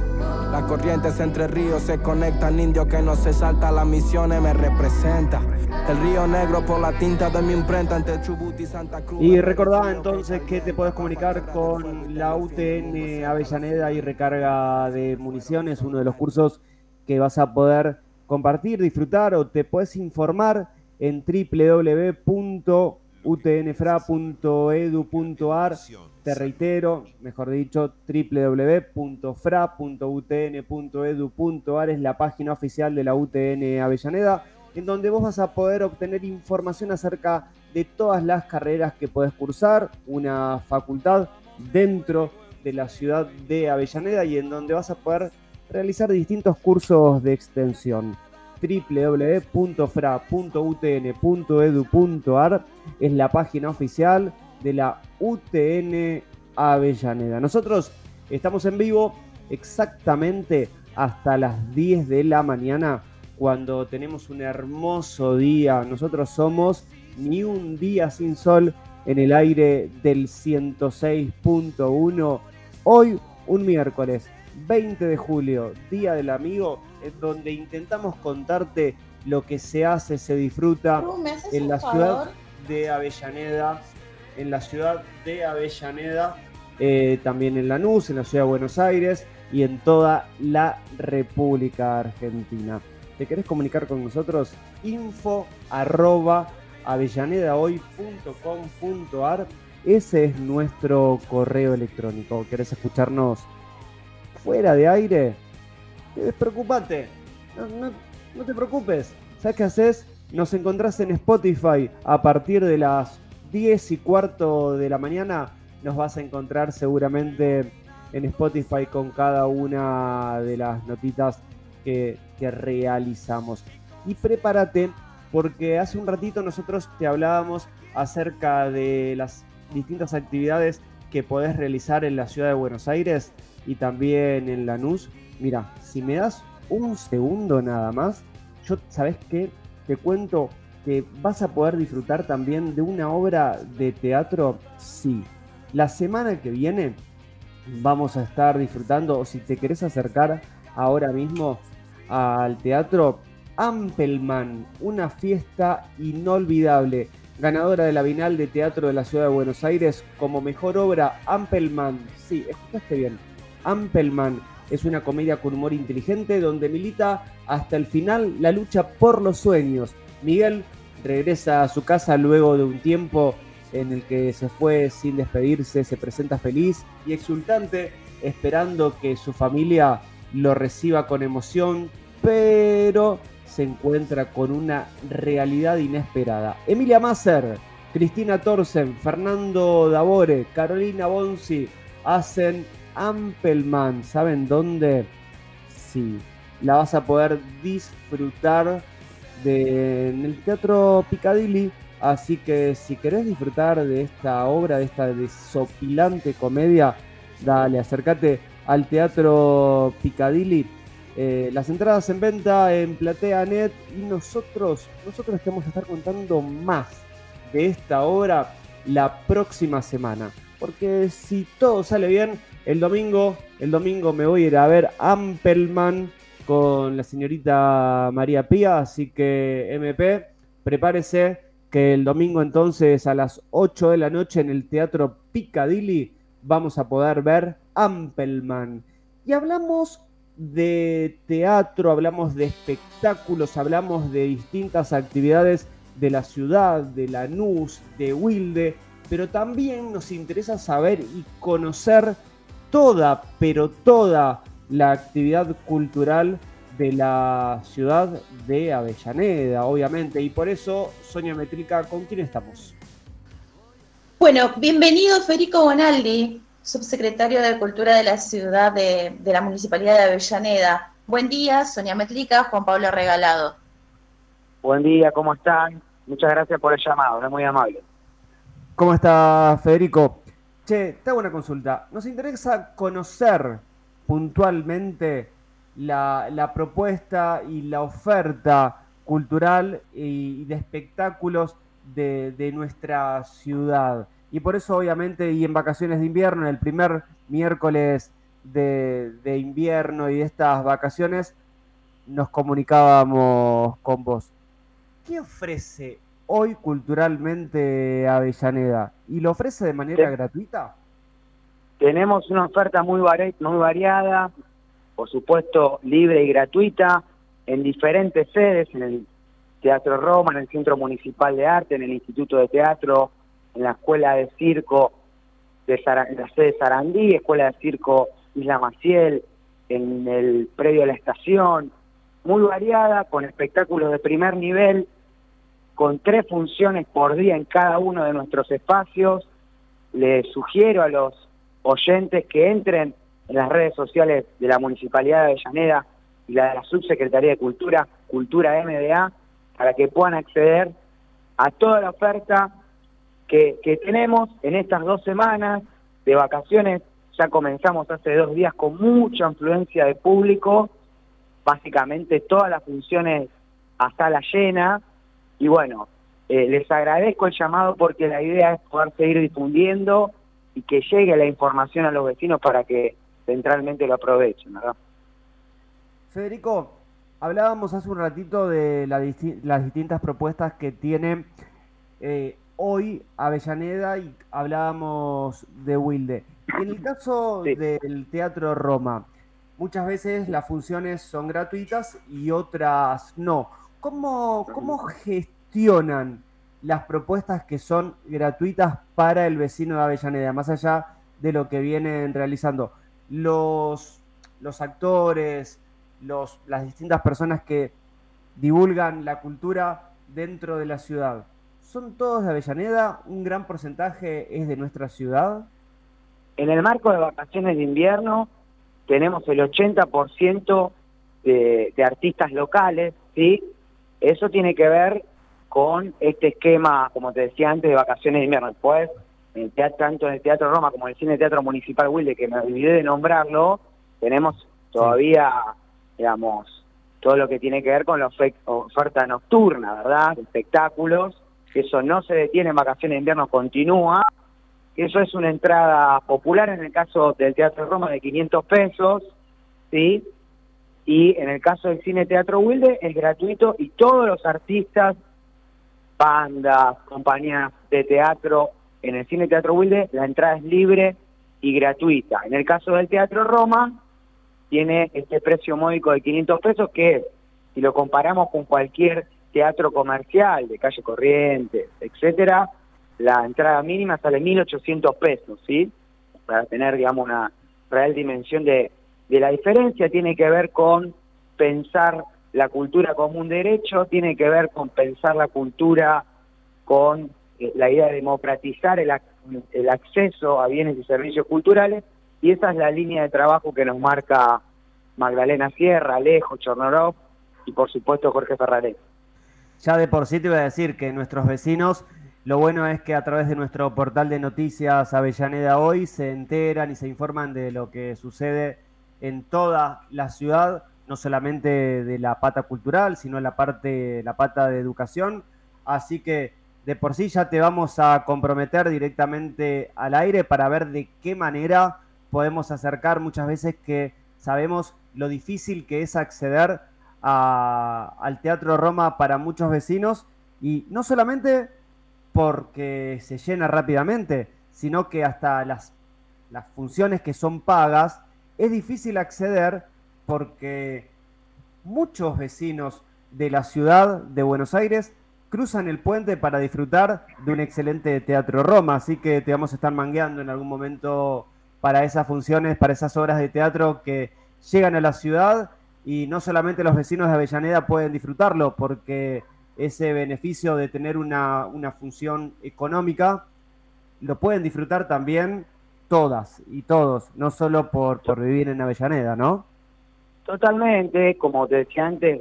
Las corrientes entre ríos se conectan, indio que no se salta, las misiones me representa. El río negro por la tinta de mi imprenta entre Chubut y Santa Cruz. Y recordá entonces que te puedes comunicar con la UTN Avellaneda y recarga de municiones, uno de los cursos que vas a poder compartir, disfrutar o te puedes informar en www.utnfra.edu.ar. Te reitero, mejor dicho, www.fra.utn.edu.ar es la página oficial de la UTN Avellaneda, en donde vos vas a poder obtener información acerca de todas las carreras que podés cursar, una facultad dentro de la ciudad de Avellaneda y en donde vas a poder realizar distintos cursos de extensión www.fra.utn.edu.ar es la página oficial de la UTN Avellaneda. Nosotros estamos en vivo exactamente hasta las 10 de la mañana cuando tenemos un hermoso día. Nosotros somos Ni un día sin sol en el aire del 106.1. Hoy, un miércoles 20 de julio, Día del Amigo, en donde intentamos contarte lo que se hace, se disfruta Ru, ¿me haces en la ciudad de Avellaneda, en la ciudad de Avellaneda, eh, también en Lanús, en la ciudad de Buenos Aires y en toda la República Argentina. ¿Te querés comunicar con nosotros? Info arroba avellanedahoy.com.ar Ese es nuestro correo electrónico. ¿Querés escucharnos fuera de aire? Despreocupate. No, no, te preocupes. ¿Sabes qué haces? Nos encontrás en Spotify a partir de las 10 y cuarto de la mañana. Nos vas a encontrar seguramente en Spotify con cada una de las notitas que, que realizamos. Y prepárate porque hace un ratito nosotros te hablábamos acerca de las distintas actividades que podés realizar en la ciudad de Buenos Aires y también en Lanús. Mira, si me das un segundo nada más, yo, ¿sabes qué? Te cuento que vas a poder disfrutar también de una obra de teatro. Sí, la semana que viene vamos a estar disfrutando, o si te querés acercar ahora mismo al teatro, Ampelman, una fiesta inolvidable. Ganadora de la Bienal de Teatro de la Ciudad de Buenos Aires como mejor obra, Ampelman. Sí, escuchaste bien. Ampelman es una comedia con humor inteligente donde milita hasta el final la lucha por los sueños. Miguel regresa a su casa luego de un tiempo en el que se fue sin despedirse, se presenta feliz y exultante, esperando que su familia lo reciba con emoción, pero se encuentra con una realidad inesperada. Emilia Masser, Cristina Torsen, Fernando Davore, Carolina Bonzi hacen Ampelman. ¿Saben dónde? Sí, la vas a poder disfrutar de, en el Teatro Piccadilly. Así que si querés disfrutar de esta obra, de esta desopilante comedia, dale, acércate al Teatro Piccadilly. Eh, las entradas en venta en PlateaNet y nosotros, nosotros te vamos a estar contando más de esta obra la próxima semana. Porque si todo sale bien, el domingo, el domingo me voy a ir a ver Ampelman con la señorita María Pía, así que MP, prepárese que el domingo entonces a las 8 de la noche en el Teatro Piccadilly vamos a poder ver Ampelman. Y hablamos de teatro, hablamos de espectáculos, hablamos de distintas actividades de la ciudad, de Lanús, de Wilde, pero también nos interesa saber y conocer toda, pero toda la actividad cultural de la ciudad de Avellaneda, obviamente. Y por eso, Sonia Metrica, ¿con quién estamos? Bueno, bienvenido Federico Bonaldi, subsecretario de Cultura de la ciudad de, de la Municipalidad de Avellaneda. Buen día, Sonia Metlica, Juan Pablo Regalado. Buen día, ¿cómo están? Muchas gracias por el llamado, es muy amable. ¿Cómo está Federico? Che, te hago una consulta. Nos interesa conocer puntualmente la, propuesta y la oferta cultural y, de espectáculos de, nuestra ciudad. Y por eso, obviamente, y en vacaciones de invierno, en el primer miércoles de invierno y de estas vacaciones, nos comunicábamos con vos. ¿Qué ofrece hoy culturalmente Avellaneda? ¿Y lo ofrece de manera Sí. gratuita? Tenemos una oferta muy, vari- muy variada, por supuesto libre y gratuita, en diferentes sedes, en el Teatro Roma, en el Centro Municipal de Arte, en el Instituto de Teatro, en la Escuela de Circo de Sara- en la sede Sarandí, Escuela de Circo Isla Maciel, en el predio de la estación, muy variada, con espectáculos de primer nivel, con tres funciones por día en cada uno de nuestros espacios. Les sugiero a los oyentes que entren en las redes sociales de la Municipalidad de Avellaneda y la de la Subsecretaría de Cultura, Cultura MDA, para que puedan acceder a toda la oferta que, tenemos en estas dos semanas de vacaciones. Ya comenzamos hace dos días con mucha influencia de público, básicamente todas las funciones a sala llena. Y bueno, eh, les agradezco el llamado porque la idea es poder seguir difundiendo y que llegue la información a los vecinos para que centralmente lo aprovechen, ¿verdad? Federico, hablábamos hace un ratito de la disti- las distintas propuestas que tiene eh, hoy Avellaneda y hablábamos de Wilde. En el caso Sí. del Teatro Roma, muchas veces las funciones son gratuitas y otras no. ¿Cómo, cómo gestionan las propuestas que son gratuitas para el vecino de Avellaneda, más allá de lo que vienen realizando? Los, los actores, los, las distintas personas que divulgan la cultura dentro de la ciudad. ¿Son todos de Avellaneda? ¿Un gran porcentaje es de nuestra ciudad? En el marco de vacaciones de invierno tenemos el 80% de, de artistas locales, ¿sí? Eso tiene que ver con este esquema, como te decía antes, de vacaciones de invierno. Después, en el teatro, tanto en el Teatro Roma como en el Cine Teatro Municipal Wilde, que me olvidé de nombrarlo, tenemos todavía, digamos, todo lo que tiene que ver con la ofe- oferta nocturna, ¿verdad? Espectáculos, que eso no se detiene en vacaciones de invierno, continúa. Eso es una entrada popular en el caso del Teatro Roma de 500 pesos, ¿sí? Y en el caso del Cine Teatro Wilde es gratuito y todos los artistas, bandas, compañías de teatro, en el Cine Teatro Wilde la entrada es libre y gratuita. En el caso del Teatro Roma tiene este precio módico de 500 pesos que si lo comparamos con cualquier teatro comercial de calle Corrientes, etcétera, la entrada mínima sale 1.800 pesos, ¿sí? Para tener, digamos, una real dimensión de, de la diferencia, tiene que ver con pensar la cultura como un derecho, tiene que ver con pensar la cultura con eh, la idea de democratizar el, el acceso a bienes y servicios culturales, y esa es la línea de trabajo que nos marca Magdalena Sierra, Alejo, Chornorov y por supuesto Jorge Ferrarés. Ya de por sí te iba a decir que nuestros vecinos, lo bueno es que a través de nuestro portal de noticias Avellaneda Hoy se enteran y se informan de lo que sucede en toda la ciudad, no solamente de la pata cultural, sino la parte, la pata de educación. Así que de por sí ya te vamos a comprometer directamente al aire para ver de qué manera podemos acercar muchas veces que sabemos lo difícil que es acceder al Teatro Roma para muchos vecinos y no solamente porque se llena rápidamente, sino que hasta las, las funciones que son pagas es difícil acceder porque muchos vecinos de la ciudad de Buenos Aires cruzan el puente para disfrutar de un excelente Teatro Roma, así que te vamos a estar mangueando en algún momento para esas funciones, para esas obras de teatro que llegan a la ciudad y no solamente los vecinos de Avellaneda pueden disfrutarlo, porque ese beneficio de tener una, una función económica lo pueden disfrutar también todas y todos, no solo por, por vivir en Avellaneda, ¿no? Totalmente, como te decía antes,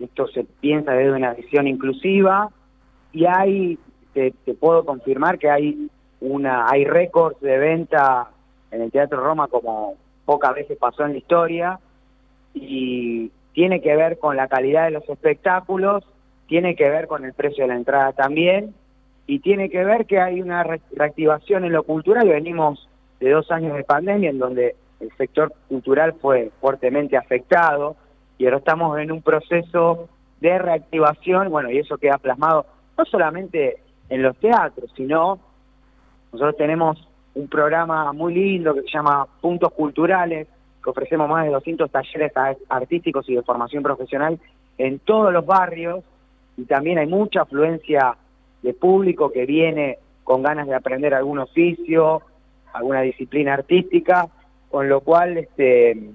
esto se piensa desde una visión inclusiva y hay, te, te puedo confirmar que hay una, hay récords de venta en el Teatro Roma como pocas veces pasó en la historia y tiene que ver con la calidad de los espectáculos, tiene que ver con el precio de la entrada también y tiene que ver que hay una re- reactivación en lo cultural. Venimos de dos años de pandemia en donde el sector cultural fue fuertemente afectado y ahora estamos en un proceso de reactivación, bueno, y eso queda plasmado no solamente en los teatros, sino nosotros tenemos un programa muy lindo que se llama Puntos Culturales, que ofrecemos más de 200 talleres artísticos y de formación profesional en todos los barrios y también hay mucha afluencia de público que viene con ganas de aprender algún oficio, alguna disciplina artística, con lo cual, este,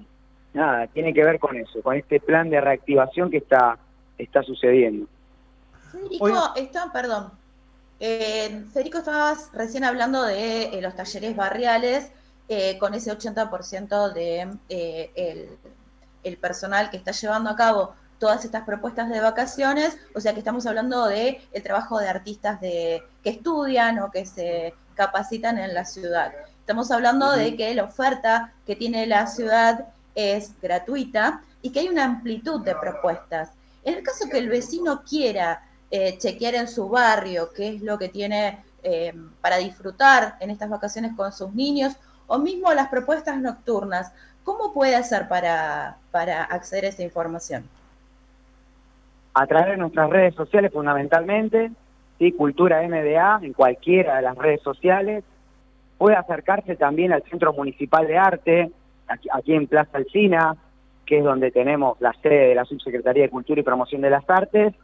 nada, tiene que ver con eso, con este plan de reactivación que está, está sucediendo. Federico, está, perdón. Eh, Federico, estabas recién hablando de eh, los talleres barriales. eh, con ese 80% de eh, el, el personal que está llevando a cabo todas estas propuestas de vacaciones, o sea que estamos hablando de el trabajo de artistas de, que estudian o que se capacitan en la ciudad. Estamos hablando de que la oferta que tiene la ciudad es gratuita y que hay una amplitud de propuestas. En el caso que el vecino quiera eh, chequear en su barrio qué es lo que tiene eh, para disfrutar en estas vacaciones con sus niños, o mismo las propuestas nocturnas, ¿cómo puede hacer para, para acceder a esa información? a través de nuestras redes sociales fundamentalmente, ¿sí? Cultura MDA en cualquiera de las redes sociales. Puede acercarse también al Centro Municipal de Arte, aquí, en Plaza Alcina, que es donde tenemos la sede de la Subsecretaría de Cultura y Promoción de las Artes,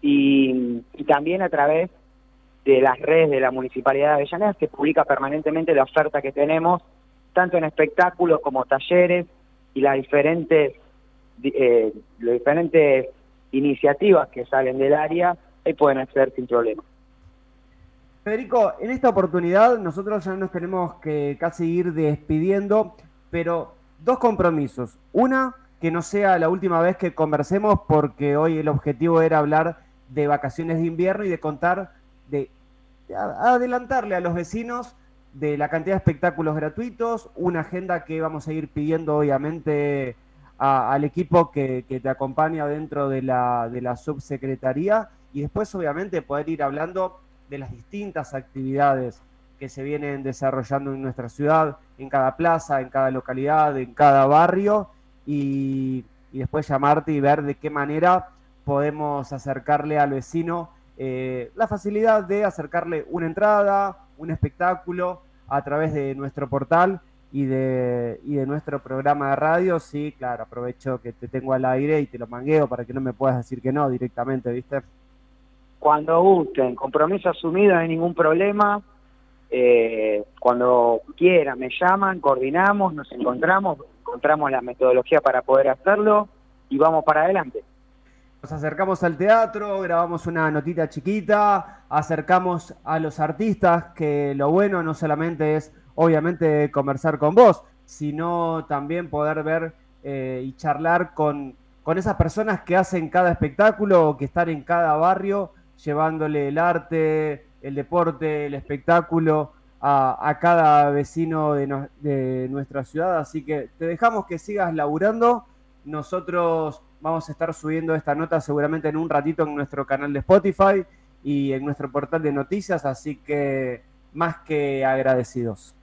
y, también a través de las redes de la Municipalidad de Avellaneda, que publica permanentemente la oferta que tenemos, tanto en espectáculos como talleres y las diferentes, eh, los diferentes iniciativas que salen del área, ahí pueden acceder sin problema. Federico, en esta oportunidad nosotros ya nos tenemos que casi ir despidiendo, pero dos compromisos. Una, que no sea la última vez que conversemos, porque hoy el objetivo era hablar de vacaciones de invierno y de contar, de, de adelantarle a los vecinos de la cantidad de espectáculos gratuitos, una agenda que vamos a ir pidiendo obviamente al equipo que, que te acompaña dentro de la, de la subsecretaría y después obviamente poder ir hablando de las distintas actividades que se vienen desarrollando en nuestra ciudad, en cada plaza, en cada localidad, en cada barrio y, y después llamarte y ver de qué manera podemos acercarle al vecino eh, la facilidad de acercarle una entrada, un espectáculo a través de nuestro portal y de, y de nuestro programa de radio. Sí, claro, aprovecho que te tengo al aire y te lo mangueo para que no me puedas decir que no directamente, ¿viste? Cuando gusten, compromiso asumido, no hay ningún problema. Eh, cuando quieran, me llaman, coordinamos, nos encontramos, encontramos la metodología para poder hacerlo y vamos para adelante. Nos acercamos al teatro, grabamos una notita chiquita, acercamos a los artistas, que lo bueno no solamente es obviamente conversar con vos, sino también poder ver eh, y charlar con, con esas personas que hacen cada espectáculo, que están en cada barrio, llevándole el arte, el deporte, el espectáculo a, a cada vecino de, no- de nuestra ciudad. Así que te dejamos que sigas laburando. Nosotros vamos a estar subiendo esta nota seguramente en un ratito en nuestro canal de Spotify y en nuestro portal de noticias, así que más que agradecidos.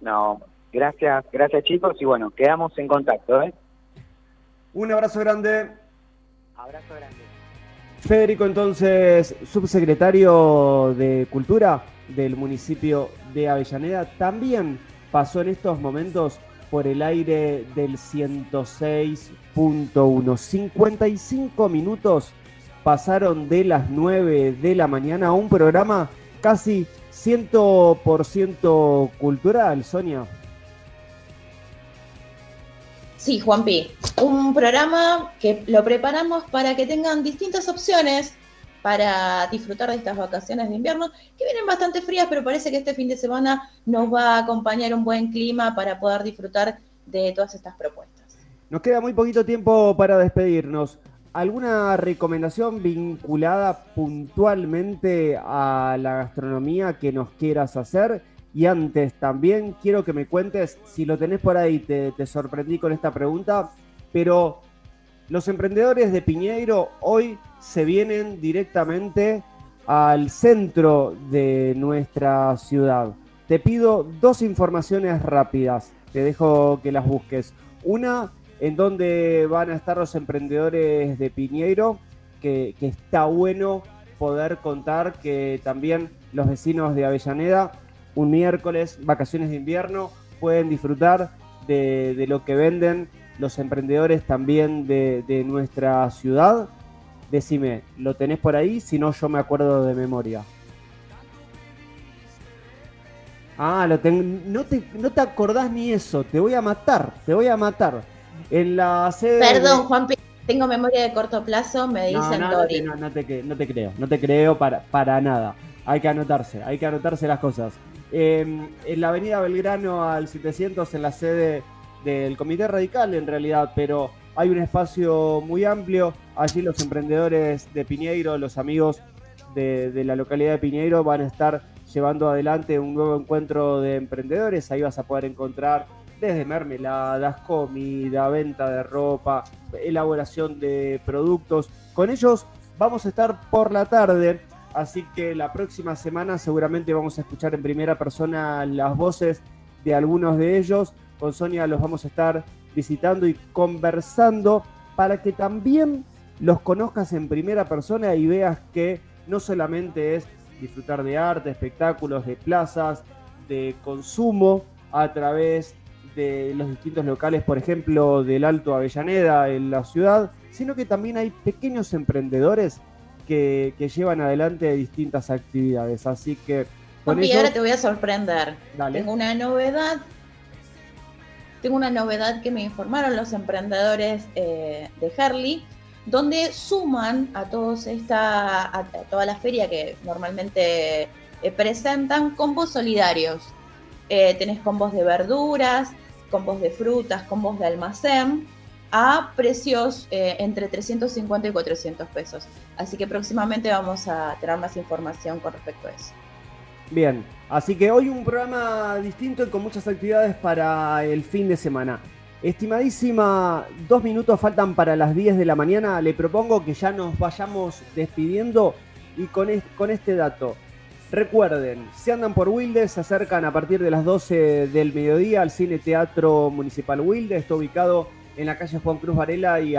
No, gracias, gracias chicos y bueno, quedamos en contacto, ¿eh? Un abrazo grande. Abrazo grande. Federico, entonces, subsecretario de Cultura del municipio de Avellaneda, también pasó en estos momentos por el aire del 106.1. 55 minutos pasaron de las 9 de la mañana a un programa casi 100% cultural, Sonia. Sí, Juanpi, un programa que lo preparamos para que tengan distintas opciones para disfrutar de estas vacaciones de invierno, que vienen bastante frías, pero parece que este fin de semana nos va a acompañar un buen clima para poder disfrutar de todas estas propuestas. Nos queda muy poquito tiempo para despedirnos. ¿Alguna recomendación vinculada puntualmente a la gastronomía que nos quieras hacer? Y antes también quiero que me cuentes, si lo tenés por ahí, te, sorprendí con esta pregunta, pero los emprendedores de Piñeiro hoy se vienen directamente al centro de nuestra ciudad. Te pido dos informaciones rápidas, te dejo que las busques. Una, en donde van a estar los emprendedores de Piñeiro, que está bueno poder contar que también los vecinos de Avellaneda, un miércoles, vacaciones de invierno, pueden disfrutar de, de lo que venden los emprendedores también de, de nuestra ciudad. Decime, ¿lo tenés por ahí? Si no, yo me acuerdo de memoria. Ah, lo ten- no, te, no te acordás ni eso. Te voy a matar, te voy a matar. En la sede. de- Perdón, Juanpi, tengo memoria de corto plazo, me dicen no, no, no, no te, no te creo, no te creo para, para nada. Hay que anotarse, hay que anotarse las cosas. En la avenida Belgrano al 700, en la sede del Comité Radical en realidad, pero hay un espacio muy amplio. Allí los emprendedores de Piñeiro, los amigos de, de la localidad de Piñeiro van a estar llevando adelante un nuevo encuentro de emprendedores. Ahí vas a poder encontrar desde mermeladas, comida, venta de ropa, elaboración de productos. Con ellos vamos a estar por la tarde, así que la próxima semana seguramente vamos a escuchar en primera persona las voces de algunos de ellos. Con Sonia los vamos a estar visitando y conversando para que también los conozcas en primera persona y veas que no solamente es disfrutar de arte, espectáculos, de plazas, de consumo a través de los distintos locales, por ejemplo, del Alto Avellaneda en la ciudad, sino que también hay pequeños emprendedores que, que llevan adelante distintas actividades. Así que con ello- ahora te voy a sorprender. Dale. Tengo una novedad. Tengo una novedad que me informaron los emprendedores eh, de Herley, donde suman a todos esta, a, a toda la feria que normalmente eh, presentan combos solidarios. Eh, tenés combos de verduras, combos de frutas, combos de almacén a precios eh, entre 350 y 400 pesos. Así que próximamente vamos a tener más información con respecto a eso. Bien, así que hoy un programa distinto y con muchas actividades para el fin de semana. Estimadísima, dos minutos faltan para las 10 de la mañana. Le propongo que ya nos vayamos despidiendo y con, con este dato. Recuerden, si andan por Wilde, se acercan a partir de las 12 del mediodía al Cine Teatro Municipal Wilde. Está ubicado en la calle Juan Cruz Varela y,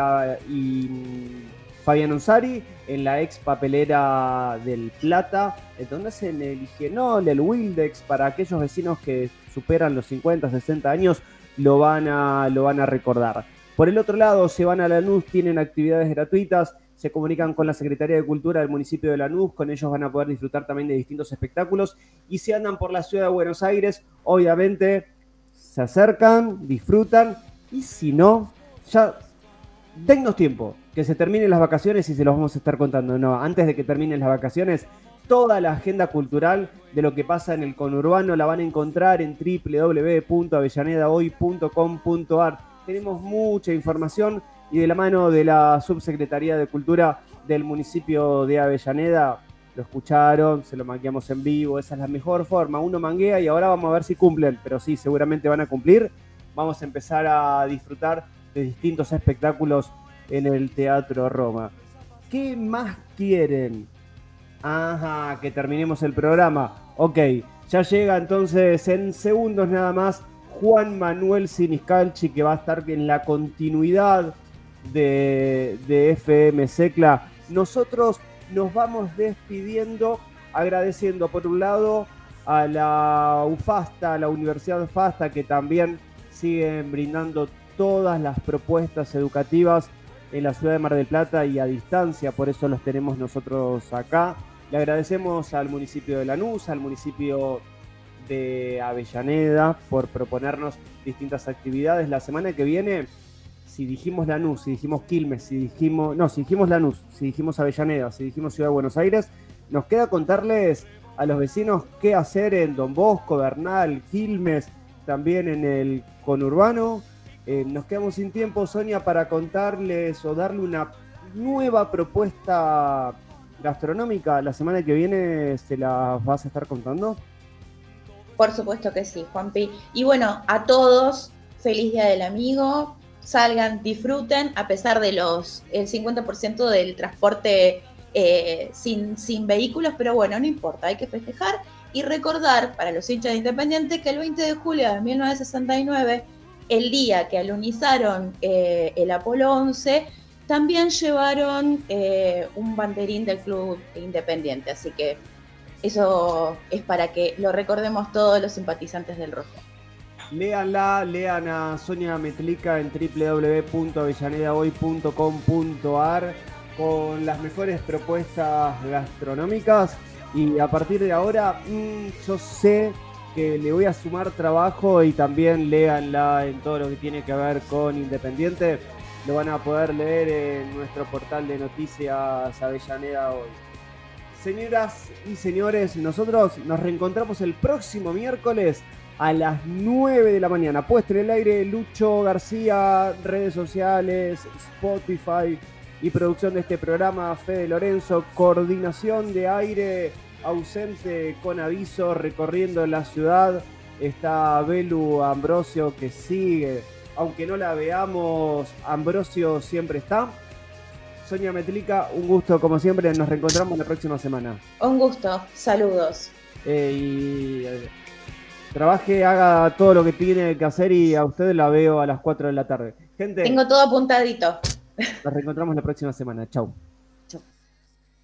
Fabián Unsari, en la ex papelera del Plata, donde hacen el higienol, el Wildex, para aquellos vecinos que superan los 50, 60 años, lo van a, lo van a recordar. Por el otro lado, se van a Lanús, tienen actividades gratuitas, se comunican con la Secretaría de Cultura del municipio de Lanús, con ellos van a poder disfrutar también de distintos espectáculos. Y si andan por la ciudad de Buenos Aires, obviamente se acercan, disfrutan, y si no, ya dennos tiempo, que se terminen las vacaciones y se los vamos a estar contando. No, antes de que terminen las vacaciones, toda la agenda cultural de lo que pasa en el conurbano la van a encontrar en www.avellanedahoy.com.ar. Tenemos mucha información y de la mano de la Subsecretaría de Cultura del municipio de Avellaneda, lo escucharon, se lo mangueamos en vivo, esa es la mejor forma. Uno manguea y ahora vamos a ver si cumplen, pero sí, seguramente van a cumplir. Vamos a empezar a disfrutar de distintos espectáculos en el Teatro Roma. ¿Qué más quieren? Ajá, que terminemos el programa. Ok, ya llega entonces en segundos nada más Juan Manuel Siniscalchi que va a estar en la continuidad de, de FM Secla. Nosotros nos vamos despidiendo agradeciendo por un lado a la UFASTA, a la Universidad FASTA que también siguen brindando todas las propuestas educativas en la ciudad de Mar del Plata y a distancia, por eso los tenemos nosotros acá. Le agradecemos al municipio de Lanús, al municipio de Avellaneda por proponernos distintas actividades. La semana que viene, si dijimos Lanús, si dijimos Quilmes, si dijimos, no, si dijimos Lanús, si dijimos Avellaneda, si dijimos Ciudad de Buenos Aires, nos queda contarles a los vecinos qué hacer en Don Bosco, Bernal, Quilmes, también en el conurbano. Eh, nos quedamos sin tiempo, Sonia, para contarles o darle una nueva propuesta gastronómica. La semana que viene se las vas a estar contando. Por supuesto que sí, Juanpi. Y bueno, a todos, feliz Día del Amigo. Salgan, disfruten, a pesar de los el 50% del transporte eh, sin, sin vehículos, pero bueno, no importa, hay que festejar y recordar para los hinchas de Independiente que el 20 de julio de 1969, el día que alunizaron eh, el Apolo 11, también llevaron eh, un banderín del club Independiente, así que eso es para que lo recordemos todos los simpatizantes del rojo. Léanla, lean a Sonia Metlica en www.avellanedahoy.com.ar con las mejores propuestas gastronómicas y a partir de ahora mm, yo sé que le voy a sumar trabajo y también léanla en todo lo que tiene que ver con Independiente. Lo van a poder leer en nuestro portal de noticias Avellaneda hoy. Señoras y señores, nosotros nos reencontramos el próximo miércoles a las 9 de la mañana. Puesta en el aire Lucho García, redes sociales, Spotify y producción de este programa, Fede Lorenzo, coordinación de aire ausente con aviso recorriendo la ciudad. Está Belu Ambrosio que sigue, aunque no la veamos, Ambrosio siempre está. Sonia Metlica, un gusto como siempre, nos reencontramos la próxima semana. Un gusto, saludos. Eh, y eh, trabaje, haga todo lo que tiene que hacer y a usted la veo a las 4 de la tarde. Gente, Tengo todo apuntadito. Nos reencontramos la próxima semana. Chau.